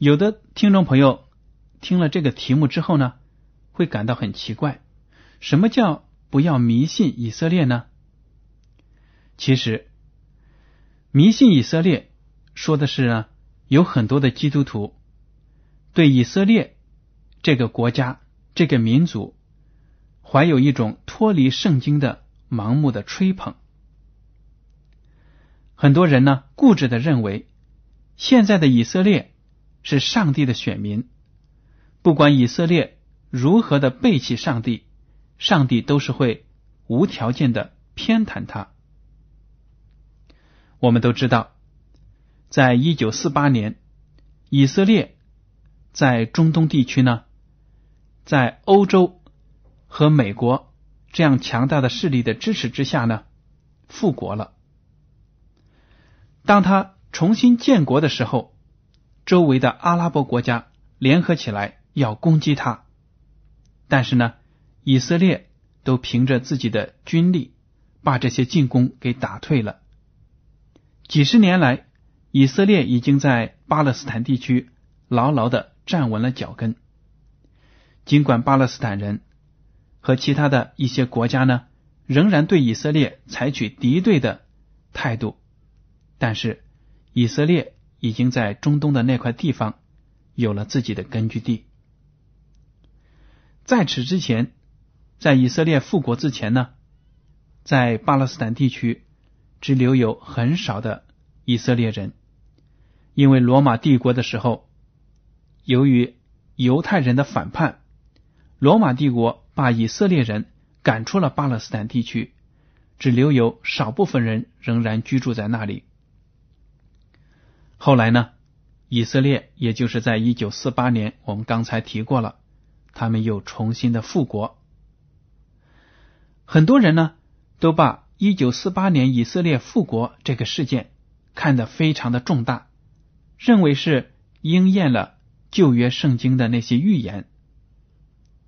有的听众朋友听了这个题目之后呢，会感到很奇怪：什么叫“不要迷信以色列”呢？其实，迷信以色列说的是呢，有很多的基督徒对以色列这个国家、这个民族怀有一种脱离圣经的。盲目的吹捧，很多人呢固执的认为，现在的以色列是上帝的选民，不管以色列如何的背弃上帝，上帝都是会无条件的偏袒他。我们都知道，在一九四八年，以色列在中东地区呢，在欧洲和美国。这样强大的势力的支持之下呢，复国了。当他重新建国的时候，周围的阿拉伯国家联合起来要攻击他，但是呢，以色列都凭着自己的军力把这些进攻给打退了。几十年来，以色列已经在巴勒斯坦地区牢牢的站稳了脚跟，尽管巴勒斯坦人。和其他的一些国家呢，仍然对以色列采取敌对的态度，但是以色列已经在中东的那块地方有了自己的根据地。在此之前，在以色列复国之前呢，在巴勒斯坦地区只留有很少的以色列人，因为罗马帝国的时候，由于犹太人的反叛，罗马帝国。把以色列人赶出了巴勒斯坦地区，只留有少部分人仍然居住在那里。后来呢，以色列也就是在一九四八年，我们刚才提过了，他们又重新的复国。很多人呢都把一九四八年以色列复国这个事件看得非常的重大，认为是应验了旧约圣经的那些预言，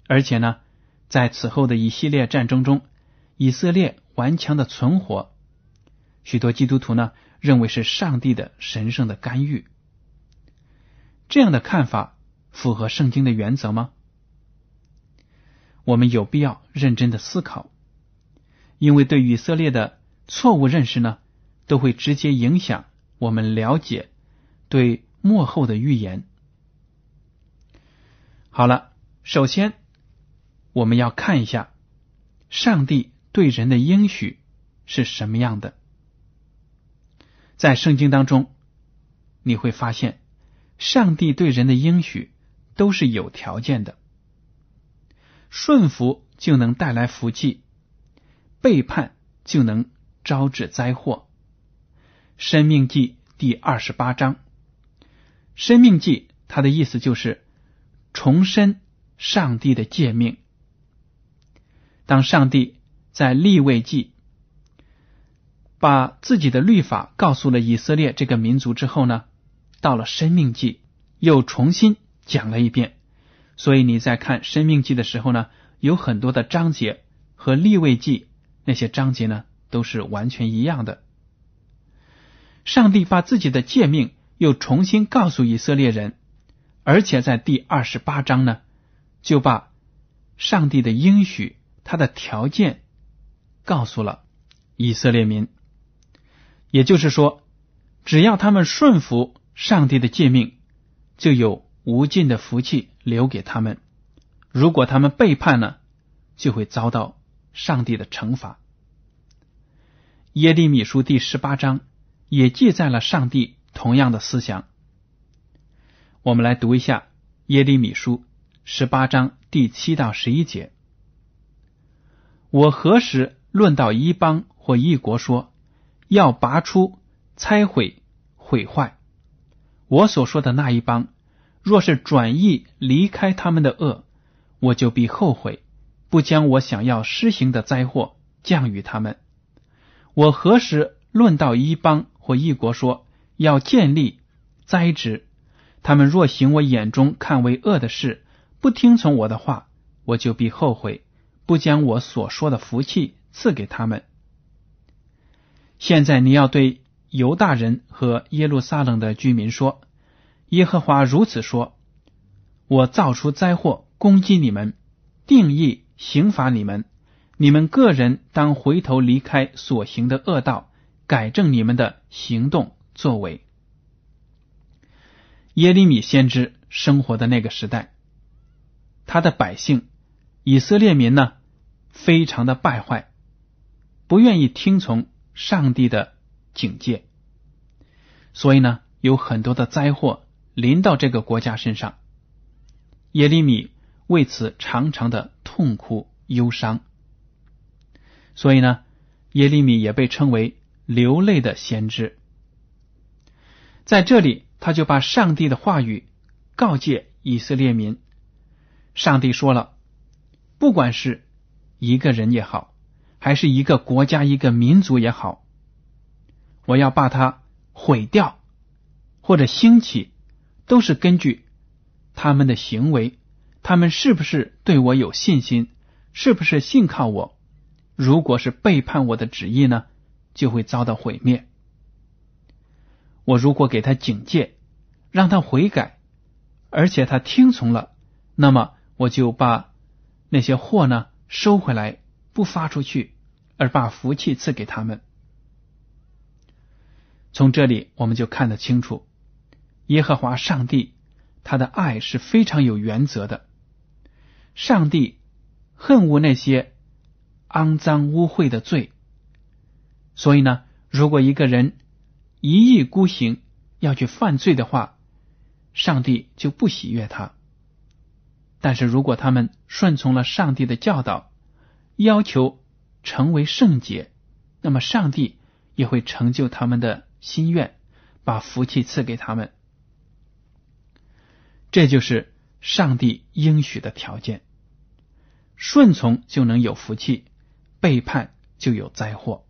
而且呢。在此后的一系列战争中，以色列顽强的存活，许多基督徒呢认为是上帝的神圣的干预。这样的看法符合圣经的原则吗？我们有必要认真的思考，因为对以色列的错误认识呢，都会直接影响我们了解对幕后的预言。好了，首先。我们要看一下上帝对人的应许是什么样的。在圣经当中，你会发现，上帝对人的应许都是有条件的。顺服就能带来福气，背叛就能招致灾祸。生命记第二十八章，生命记它的意思就是重申上帝的诫命。当上帝在立位记把自己的律法告诉了以色列这个民族之后呢，到了生命记又重新讲了一遍。所以你在看《生命记》的时候呢，有很多的章节和《立位记》那些章节呢，都是完全一样的。上帝把自己的诫命又重新告诉以色列人，而且在第二十八章呢，就把上帝的应许、他的条件告诉了以色列民。也就是说，只要他们顺服上帝的诫命，就有无尽的福气留给他们；如果他们背叛了，就会遭到上帝的惩罚。耶利米书第十八章。也记载了上帝同样的思想。我们来读一下耶利米书十八章第七到十一节：我何时论到一邦或一国，说要拔出、拆毁、毁坏？我所说的那一帮，若是转意离开他们的恶，我就必后悔，不将我想要施行的灾祸降于他们。我何时论到一邦？或一国说要建立栽植，他们若行我眼中看为恶的事，不听从我的话，我就必后悔，不将我所说的福气赐给他们。现在你要对犹大人和耶路撒冷的居民说：耶和华如此说：我造出灾祸攻击你们，定义刑罚你们，你们个人当回头离开所行的恶道。改正你们的行动作为。耶利米先知生活的那个时代，他的百姓以色列民呢，非常的败坏，不愿意听从上帝的警戒，所以呢，有很多的灾祸临到这个国家身上。耶利米为此常常的痛哭忧伤，所以呢，耶利米也被称为。流泪的先知，在这里，他就把上帝的话语告诫以色列民。上帝说了，不管是一个人也好，还是一个国家、一个民族也好，我要把它毁掉或者兴起，都是根据他们的行为，他们是不是对我有信心，是不是信靠我？如果是背叛我的旨意呢？就会遭到毁灭。我如果给他警戒，让他悔改，而且他听从了，那么我就把那些货呢收回来，不发出去，而把福气赐给他们。从这里我们就看得清楚，耶和华上帝他的爱是非常有原则的。上帝恨恶那些肮脏污秽的罪。所以呢，如果一个人一意孤行要去犯罪的话，上帝就不喜悦他。但是如果他们顺从了上帝的教导，要求成为圣洁，那么上帝也会成就他们的心愿，把福气赐给他们。这就是上帝应许的条件：顺从就能有福气，背叛就有灾祸。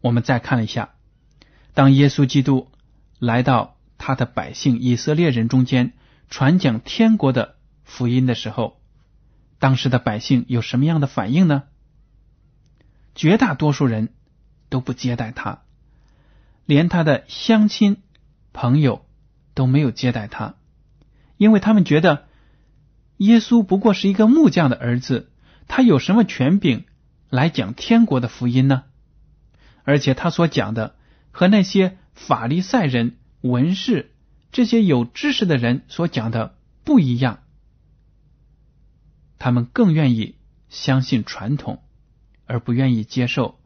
我们再看一下，当耶稣基督来到他的百姓以色列人中间传讲天国的福音的时候，当时的百姓有什么样的反应呢？绝大多数人都不接待他，连他的乡亲朋友都没有接待他，因为他们觉得耶稣不过是一个木匠的儿子，他有什么权柄来讲天国的福音呢？而且他所讲的和那些法利赛人、文士这些有知识的人所讲的不一样，他们更愿意相信传统，而不愿意接受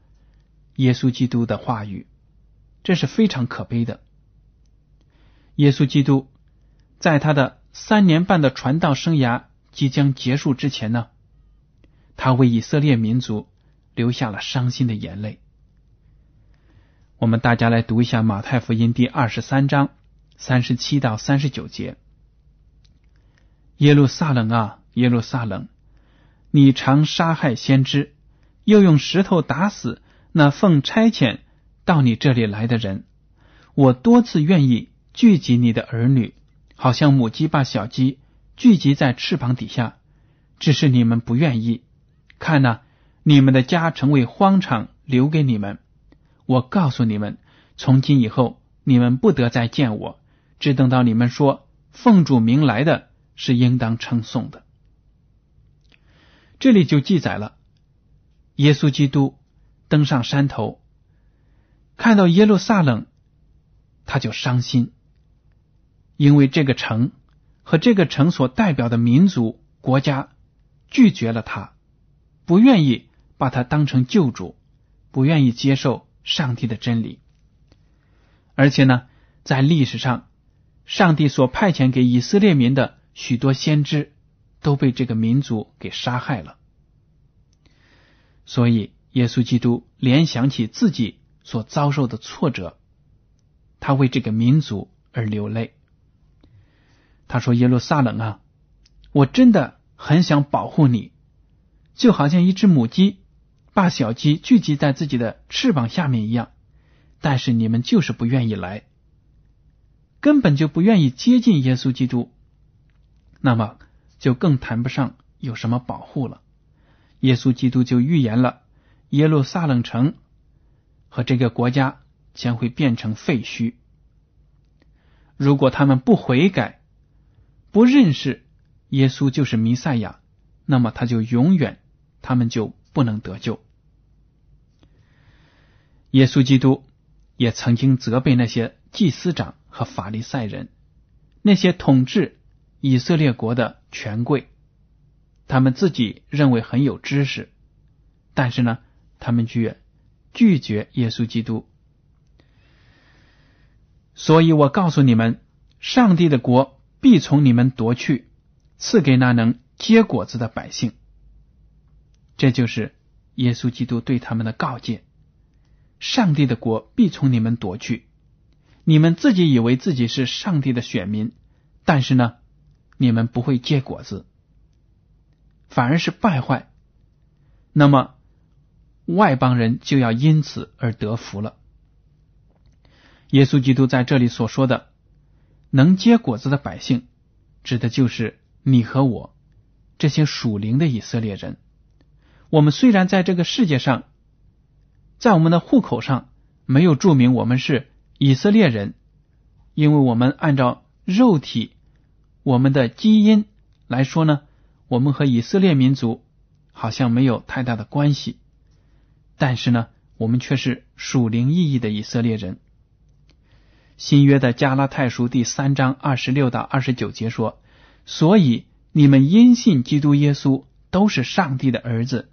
耶稣基督的话语，这是非常可悲的。耶稣基督在他的三年半的传道生涯即将结束之前呢，他为以色列民族流下了伤心的眼泪。我们大家来读一下马太福音第二十三章三十七到三十九节。耶路撒冷啊，耶路撒冷，你常杀害先知，又用石头打死那奉差遣到你这里来的人。我多次愿意聚集你的儿女，好像母鸡把小鸡聚集在翅膀底下，只是你们不愿意。看呐，你们的家成为荒场，留给你们。我告诉你们，从今以后，你们不得再见我，只等到你们说奉主名来的是应当称颂的。这里就记载了耶稣基督登上山头，看到耶路撒冷，他就伤心。因为这个城和这个城所代表的民族国家拒绝了他，不愿意把他当成救主，不愿意接受上帝的真理。而且呢，在历史上，上帝所派遣给以色列民的许多先知都被这个民族给杀害了。所以，耶稣基督联想起自己所遭受的挫折，他为这个民族而流泪。他说：“耶路撒冷啊，我真的很想保护你，就好像一只母鸡把小鸡聚集在自己的翅膀下面一样。但是你们就是不愿意来，根本就不愿意接近耶稣基督，那么就更谈不上有什么保护了。耶稣基督就预言了耶路撒冷城和这个国家将会变成废墟，如果他们不悔改。”不认识耶稣就是弥赛亚，那么他就永远，他们就不能得救。耶稣基督也曾经责备那些祭司长和法利赛人，那些统治以色列国的权贵，他们自己认为很有知识，但是呢，他们却拒绝耶稣基督。所以我告诉你们，上帝的国。必从你们夺去，赐给那能结果子的百姓。这就是耶稣基督对他们的告诫：上帝的国必从你们夺去。你们自己以为自己是上帝的选民，但是呢，你们不会结果子，反而是败坏。那么外邦人就要因此而得福了。耶稣基督在这里所说的。能结果子的百姓，指的就是你和我这些属灵的以色列人。我们虽然在这个世界上，在我们的户口上没有注明我们是以色列人，因为我们按照肉体我们的基因来说呢，我们和以色列民族好像没有太大的关系。但是呢，我们却是属灵意义的以色列人。新约的加拉太书第三章二十六到二十九节说：“所以你们因信基督耶稣都是上帝的儿子，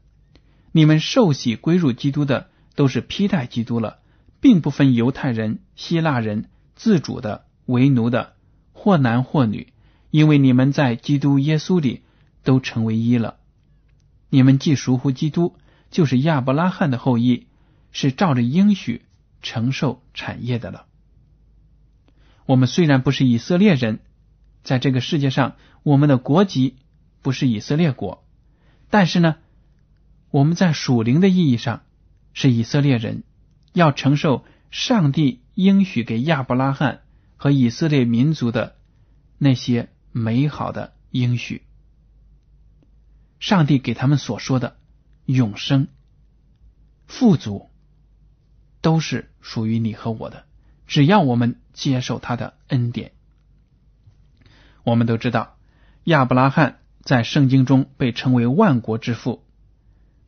你们受洗归入基督的都是披戴基督了，并不分犹太人、希腊人、自主的、为奴的，或男或女，因为你们在基督耶稣里都成为一了。你们既属乎基督，就是亚伯拉罕的后裔，是照着应许承受产业的了。”我们虽然不是以色列人，在这个世界上，我们的国籍不是以色列国，但是呢，我们在属灵的意义上是以色列人，要承受上帝应许给亚伯拉罕和以色列民族的那些美好的应许。上帝给他们所说的永生、富足，都是属于你和我的。只要我们接受他的恩典，我们都知道亚伯拉罕在圣经中被称为万国之父，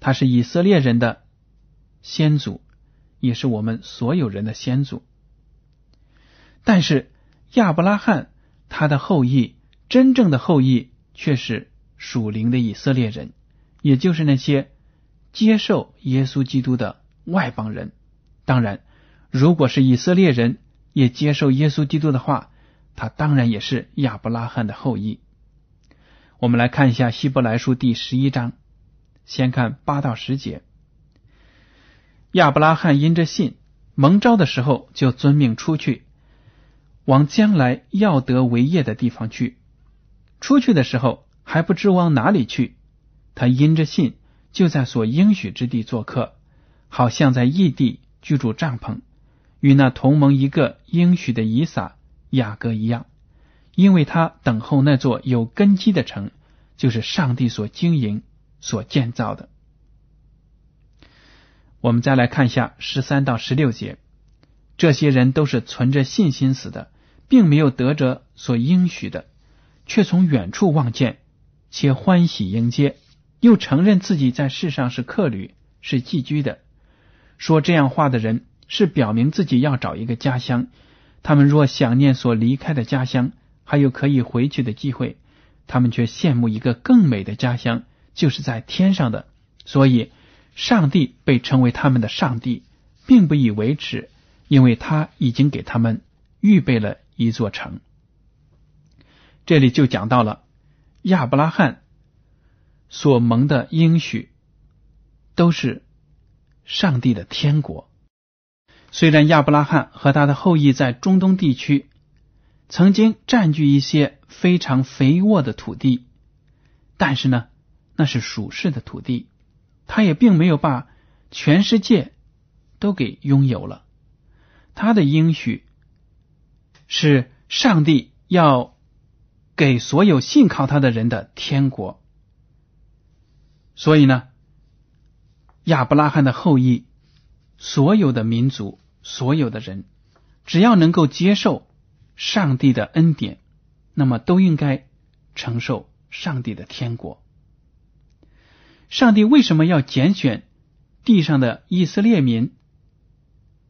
他是以色列人的先祖，也是我们所有人的先祖。但是亚伯拉罕他的后裔，真正的后裔却是属灵的以色列人，也就是那些接受耶稣基督的外邦人。当然。如果是以色列人也接受耶稣基督的话，他当然也是亚伯拉罕的后裔。我们来看一下希伯来书第十一章，先看八到十节。亚伯拉罕因着信蒙召的时候，就遵命出去，往将来要得为业的地方去。出去的时候还不知往哪里去，他因着信就在所应许之地做客，好像在异地居住帐篷。与那同盟一个应许的以撒、雅各一样，因为他等候那座有根基的城，就是上帝所经营、所建造的。我们再来看一下十三到十六节，这些人都是存着信心死的，并没有得着所应许的，却从远处望见，且欢喜迎接，又承认自己在世上是客旅，是寄居的。说这样话的人，是表明自己要找一个家乡。他们若想念所离开的家乡，还有可以回去的机会，他们却羡慕一个更美的家乡，就是在天上的。所以。上帝被称为他们的上帝，并不以为耻，因为他已经给他们预备了一座城。这里就讲到了亚伯拉罕所蒙的应许，都是上帝的天国。虽然亚伯拉罕和他的后裔在中东地区曾经占据一些非常肥沃的土地，但是呢，那是属世的土地。他也并没有把全世界都给拥有了，他的应许是上帝要给所有信靠他的人的天国。所以呢，亚伯拉罕的后裔，所有的民族，所有的人，只要能够接受上帝的恩典，那么都应该承受上帝的天国。上帝为什么要拣选地上的以色列民？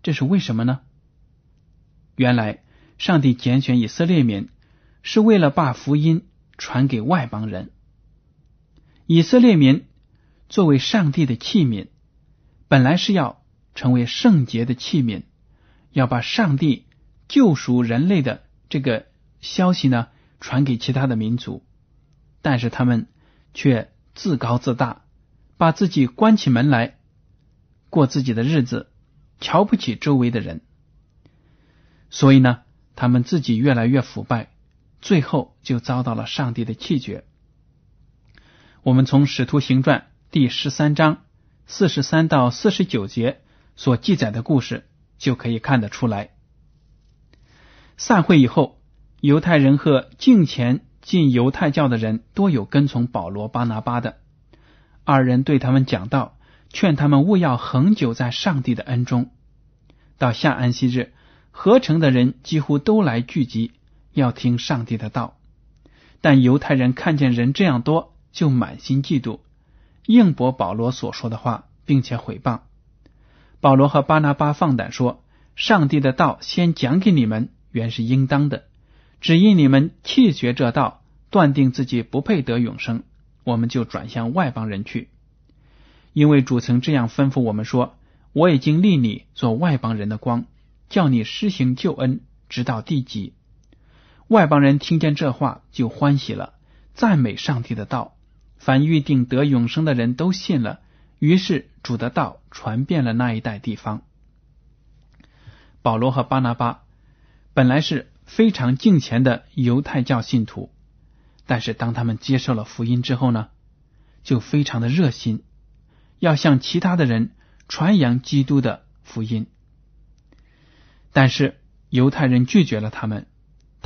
这是为什么呢？原来，上帝拣选以色列民是为了把福音传给外邦人。以色列民作为上帝的器皿，本来是要成为圣洁的器皿，要把上帝救赎人类的这个消息呢传给其他的民族，但是他们却自高自大。把自己关起门来过自己的日子，瞧不起周围的人，所以呢，他们自己越来越腐败，最后就遭到了上帝的弃绝。我们从《使徒行传》第十三章四十三到四十九节所记载的故事就可以看得出来。散会以后，犹太人和敬前进犹太教的人多有跟从保罗、巴拿巴的。二人对他们讲道，劝他们勿要恒久在上帝的恩中。到下安息日，合成的人几乎都来聚集，要听上帝的道。但犹太人看见人这样多，就满心嫉妒，应驳保罗所说的话，并且毁谤。保罗和巴拿巴放胆说：“上帝的道先讲给你们，原是应当的。只因你们弃绝这道，断定自己不配得永生。”我们就转向外邦人去，因为主曾这样吩咐我们说：“我已经立你做外邦人的光，叫你施行救恩，直到地极。”外邦人听见这话就欢喜了，赞美上帝的道。凡预定得永生的人都信了，于是主的道传遍了那一带地方。保罗和巴拿巴本来是非常敬虔的犹太教信徒。但是当他们接受了福音之后呢，就非常的热心，要向其他的人传扬基督的福音。但是犹太人拒绝了他们，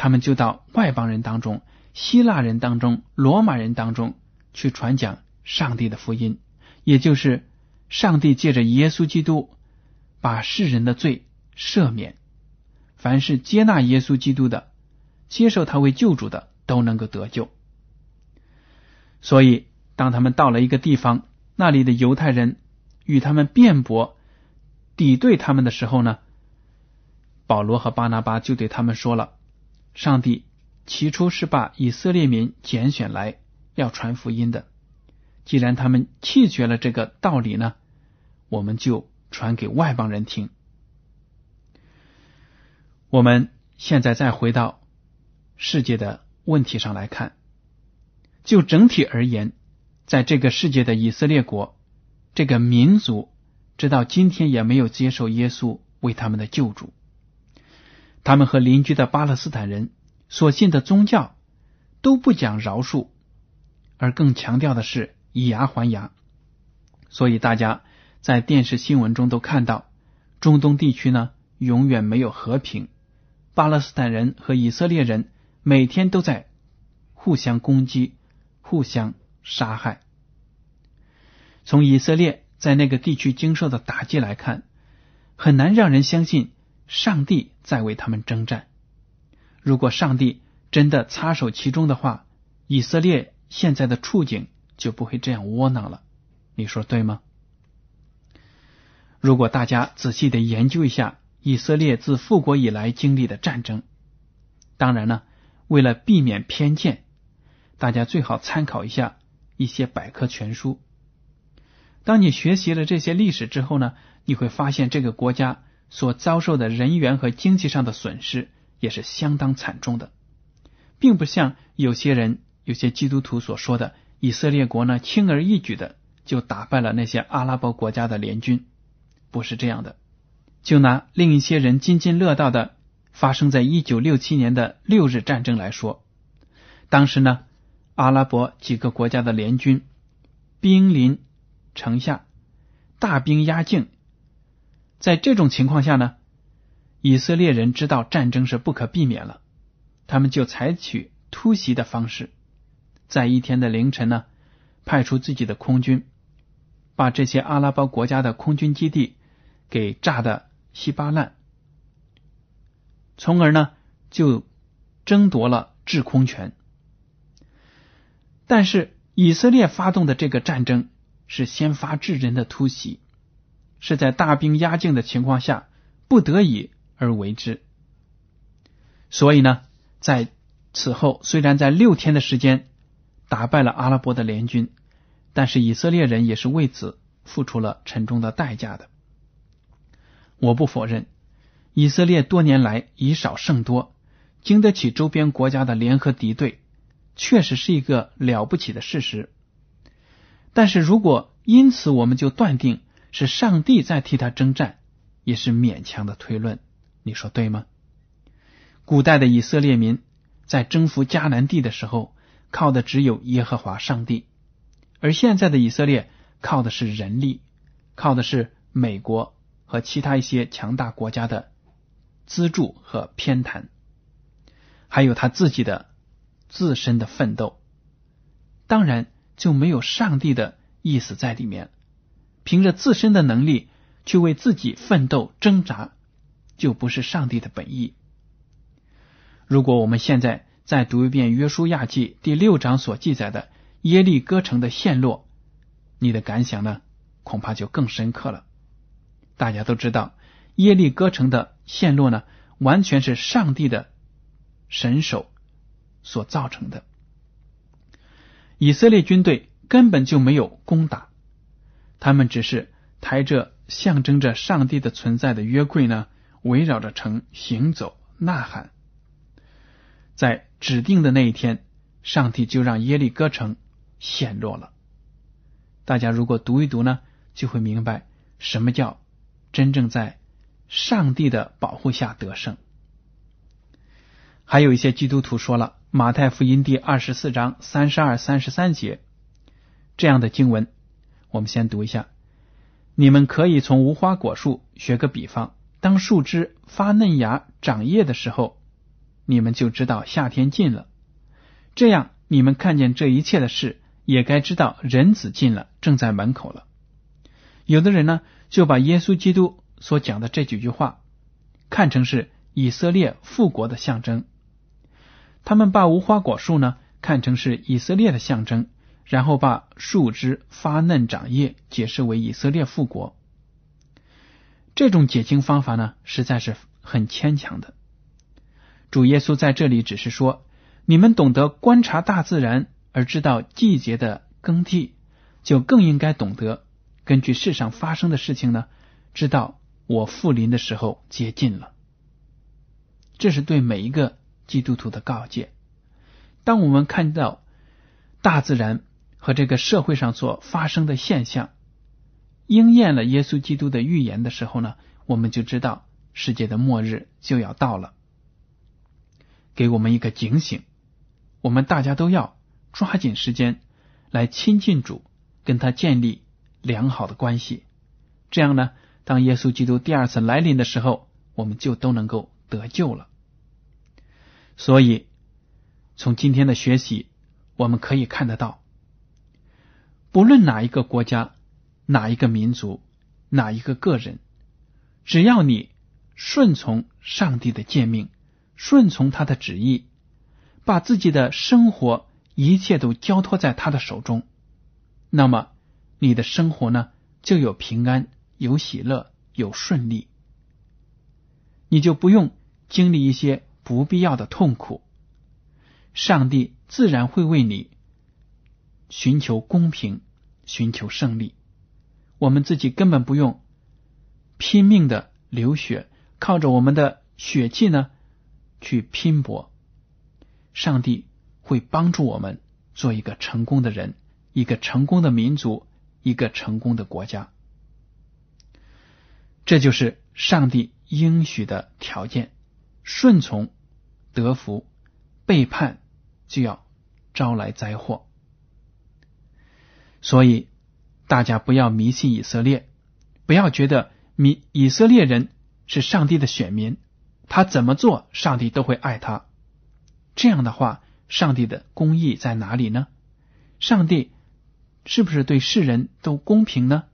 他们就到外邦人当中、希腊人当中、罗马人当中去传讲上帝的福音，也就是上帝借着耶稣基督把世人的罪赦免，凡是接纳耶稣基督的、接受他为救主的。都能够得救，所以当他们到了一个地方，那里的犹太人与他们辩驳、抵对他们的时候呢，保罗和巴拿巴就对他们说了：“上帝起初是把以色列民拣选来要传福音的，既然他们弃绝了这个道理呢，我们就传给外邦人听。”我们现在再回到世界的。问题上来看，就整体而言，在这个世界的以色列国这个民族，直到今天也没有接受耶稣为他们的救主。他们和邻居的巴勒斯坦人所信的宗教都不讲饶恕，而更强调的是以牙还牙。所以大家在电视新闻中都看到，中东地区呢永远没有和平，巴勒斯坦人和以色列人。每天都在互相攻击、互相杀害。从以色列在那个地区经受的打击来看，很难让人相信上帝在为他们征战。如果上帝真的插手其中的话，以色列现在的处境就不会这样窝囊了。你说对吗？如果大家仔细的研究一下以色列自复国以来经历的战争，当然呢，为了避免偏见，大家最好参考一下一些百科全书。当你学习了这些历史之后呢，你会发现这个国家所遭受的人员和经济上的损失也是相当惨重的，并不像有些人、有些基督徒所说的，以色列国呢轻而易举的就打败了那些阿拉伯国家的联军，不是这样的。就拿另一些人津津乐道的发生在一九六七年的六日战争来说，当时呢，阿拉伯几个国家的联军兵临。城下大兵压境，在这种情况下呢，以色列人知道战争是不可避免了，他们就采取突袭的方式，在一天的凌晨呢，派出自己的空军，把这些阿拉伯国家的空军基地给炸得稀巴烂，从而呢就争夺了制空权。但是以色列发动的这个战争。是先发制人的突袭，是在大兵压境的情况下不得已而为之。所以呢，在此后虽然在六天的时间打败了阿拉伯的联军，但是以色列人也是为此付出了沉重的代价的。我不否认，以色列多年来以少胜多，经得起周边国家的联合敌对，确实是一个了不起的事实。但是如果因此我们就断定是上帝在替他征战，也是勉强的推论。你说对吗？古代的以色列民在征服迦南地的时候，靠的只有耶和华上帝；而现在的以色列靠的是人力，靠的是美国和其他一些强大国家的资助和偏袒，还有他自己的自身的奋斗。当然。就没有上帝的意思在里面，凭着自身的能力去为自己奋斗挣扎，就不是上帝的本意。如果我们现在再读一遍《约书亚记》第六章所记载的耶利哥城的陷落，你的感想呢？恐怕就更深刻了。大家都知道，耶利哥城的陷落呢，完全是上帝的神手所造成的。以色列军队根本就没有攻打，他们只是抬着象征着上帝的存在的约柜呢，围绕着城行走呐喊。在指定的那一天，上帝就让耶利哥城陷落了。大家如果读一读呢，就会明白什么叫真正在上帝的保护下得胜。还有一些基督徒说了。马太福音第二十四章三十二、三十三节这样的经文，我们先读一下。你们可以从无花果树学个比方：当树枝发嫩芽、长叶的时候，你们就知道夏天近了。这样，你们看见这一切的事，也该知道人子近了，正在门口了。有的人呢，就把耶稣基督所讲的这几句话看成是以色列复国的象征。他们把无花果树呢看成是以色列的象征，然后把树枝发嫩长叶解释为以色列复国。这种解经方法呢，实在是很牵强的。主耶稣在这里只是说：你们懂得观察大自然而知道季节的更替，就更应该懂得根据世上发生的事情呢，知道我复临的时候接近了。这是对每一个。基督徒的告诫：当我们看到大自然和这个社会上所发生的现象应验了耶稣基督的预言的时候呢，我们就知道世界的末日就要到了，给我们一个警醒。我们大家都要抓紧时间来亲近主，跟他建立良好的关系。这样呢，当耶稣基督第二次来临的时候，我们就都能够得救了。所以，从今天的学习，我们可以看得到，不论哪一个国家、哪一个民族、哪一个个人，只要你顺从上帝的诫命，顺从他的旨意，把自己的生活一切都交托在他的手中，那么你的生活呢，就有平安、有喜乐、有顺利，你就不用经历一些不必要的痛苦。上帝自然会为你寻求公平，寻求胜利。我们自己根本不用拼命的流血，靠着我们的血气呢去拼搏。上帝会帮助我们做一个成功的人，一个成功的民族，一个成功的国家。这就是上帝应许的条件：顺从、得福、背叛。就要招来灾祸，所以大家不要迷信以色列，不要觉得迷以色列人是上帝的选民，他怎么做上帝都会爱他。这样的话，上帝的公义在哪里呢？上帝是不是对世人都公平呢？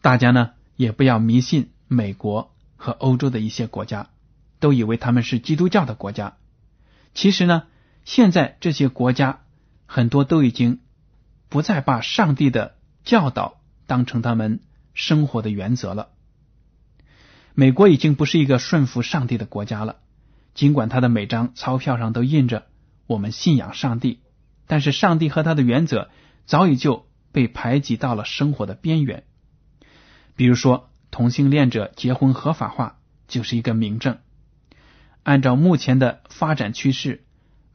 大家呢也不要迷信美国和欧洲的一些国家，都以为他们是基督教的国家。其实呢，现在这些国家很多都已经不再把上帝的教导当成他们生活的原则了。美国已经不是一个顺服上帝的国家了，尽管他的每张钞票上都印着“我们信仰上帝”，但是上帝和他的原则早已就被排挤到了生活的边缘。比如说，同性恋者结婚合法化就是一个明证。按照目前的发展趋势，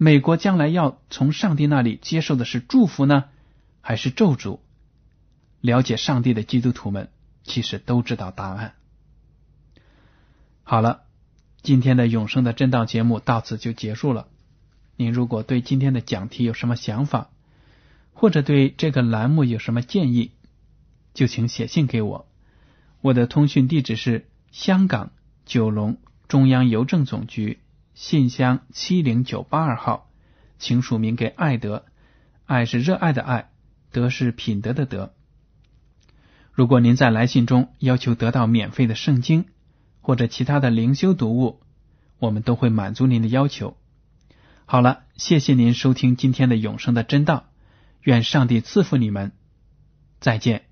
美国将来要从上帝那里接受的是祝福呢，还是咒诅？了解上帝的基督徒们其实都知道答案。好了，今天的永生的真道节目到此就结束了。您如果对今天的讲题有什么想法，或者对这个栏目有什么建议，就请写信给我。我的通讯地址是香港九龙。中央邮政总局信箱七零九八二号，请署名给爱德。爱是热爱的爱，德是品德的德。如果您在来信中要求得到免费的圣经或者其他的灵修读物，我们都会满足您的要求。好了，谢谢您收听今天的永生的真道，愿上帝赐福你们，再见。